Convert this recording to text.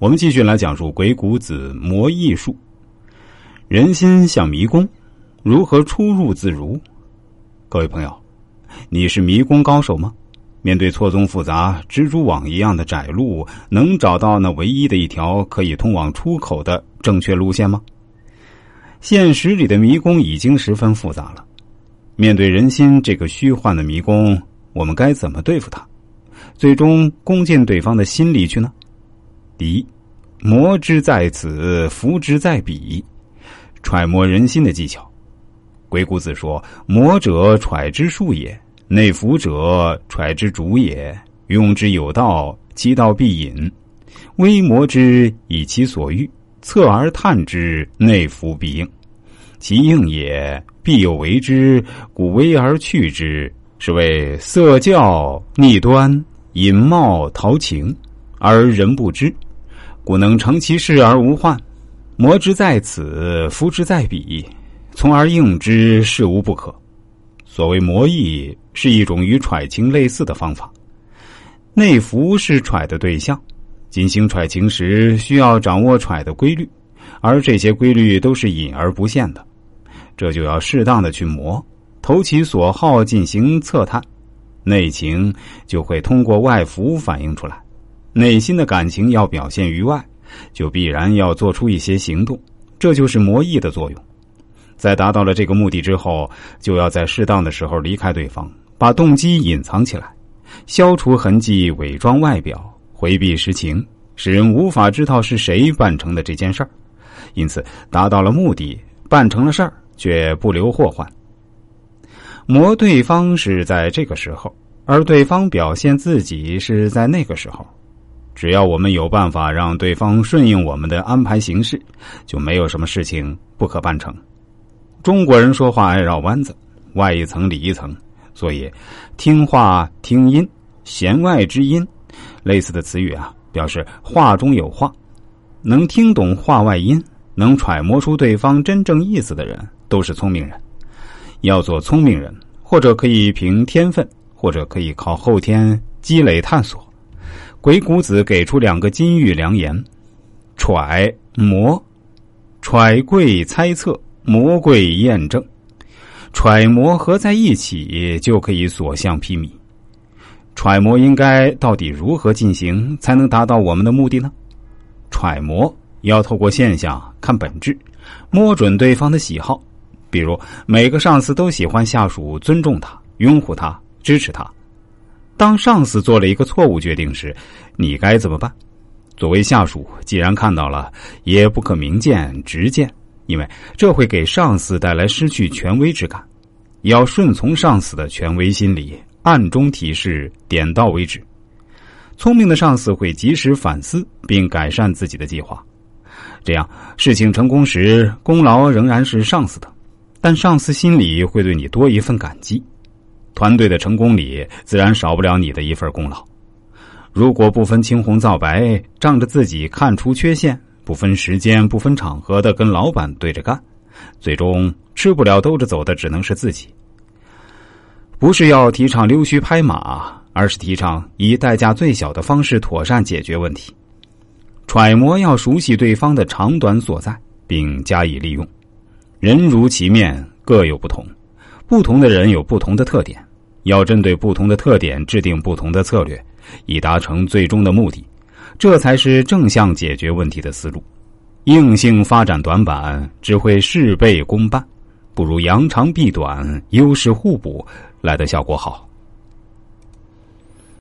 我们继续来讲述鬼谷子魔艺术。人心像迷宫，如何出入自如？各位朋友，你是迷宫高手吗？面对错综复杂、蜘蛛网一样的窄路，能找到那唯一的一条可以通往出口的正确路线吗？现实里的迷宫已经十分复杂了。面对人心这个虚幻的迷宫，我们该怎么对付它？最终攻进对方的心里去呢？第一，魔之在此，福之在彼，揣摩人心的技巧。鬼谷子说：“魔者揣之术也，内服者揣之主也。用之有道，其道必隐。微魔之以其所欲，侧而探之，内服必应。其应也，必有为之，故微而去之，是谓色教逆端，隐冒陶情，而人不知。”故能成其事而无患，魔之在此，夫之在彼，从而应之，事无不可。所谓魔意，是一种与揣情类似的方法。内服是揣的对象，进行揣情时需要掌握揣的规律，而这些规律都是隐而不现的，这就要适当的去磨，投其所好进行测探，内情就会通过外服反映出来。内心的感情要表现于外，就必然要做出一些行动，这就是魔意的作用。在达到了这个目的之后，就要在适当的时候离开对方，把动机隐藏起来，消除痕迹，伪装外表，回避实情，使人无法知道是谁办成的这件事儿。因此，达到了目的，办成了事儿，却不留祸患。磨对方是在这个时候，而对方表现自己是在那个时候。只要我们有办法让对方顺应我们的安排行事，就没有什么事情不可办成。中国人说话爱绕弯子，外一层里一层，所以听话听音，弦外之音，类似的词语啊，表示话中有话。能听懂话外音，能揣摩出对方真正意思的人，都是聪明人。要做聪明人，或者可以凭天分，或者可以靠后天积累探索。鬼谷子给出两个金玉良言：揣摩、揣贵猜测，魔贵验证。揣摩合在一起，就可以所向披靡。揣摩应该到底如何进行，才能达到我们的目的呢？揣摩要透过现象看本质，摸准对方的喜好。比如，每个上司都喜欢下属尊重他、拥护他、支持他。当上司做了一个错误决定时，你该怎么办？作为下属，既然看到了，也不可明见直见，因为这会给上司带来失去权威之感。要顺从上司的权威心理，暗中提示，点到为止。聪明的上司会及时反思并改善自己的计划，这样事情成功时，功劳仍然是上司的，但上司心里会对你多一份感激。团队的成功里，自然少不了你的一份功劳。如果不分青红皂白，仗着自己看出缺陷，不分时间、不分场合的跟老板对着干，最终吃不了兜着走的只能是自己。不是要提倡溜须拍马，而是提倡以代价最小的方式妥善解决问题。揣摩要熟悉对方的长短所在，并加以利用。人如其面，各有不同。不同的人有不同的特点，要针对不同的特点制定不同的策略，以达成最终的目的，这才是正向解决问题的思路。硬性发展短板只会事倍功半，不如扬长避短，优势互补来的效果好。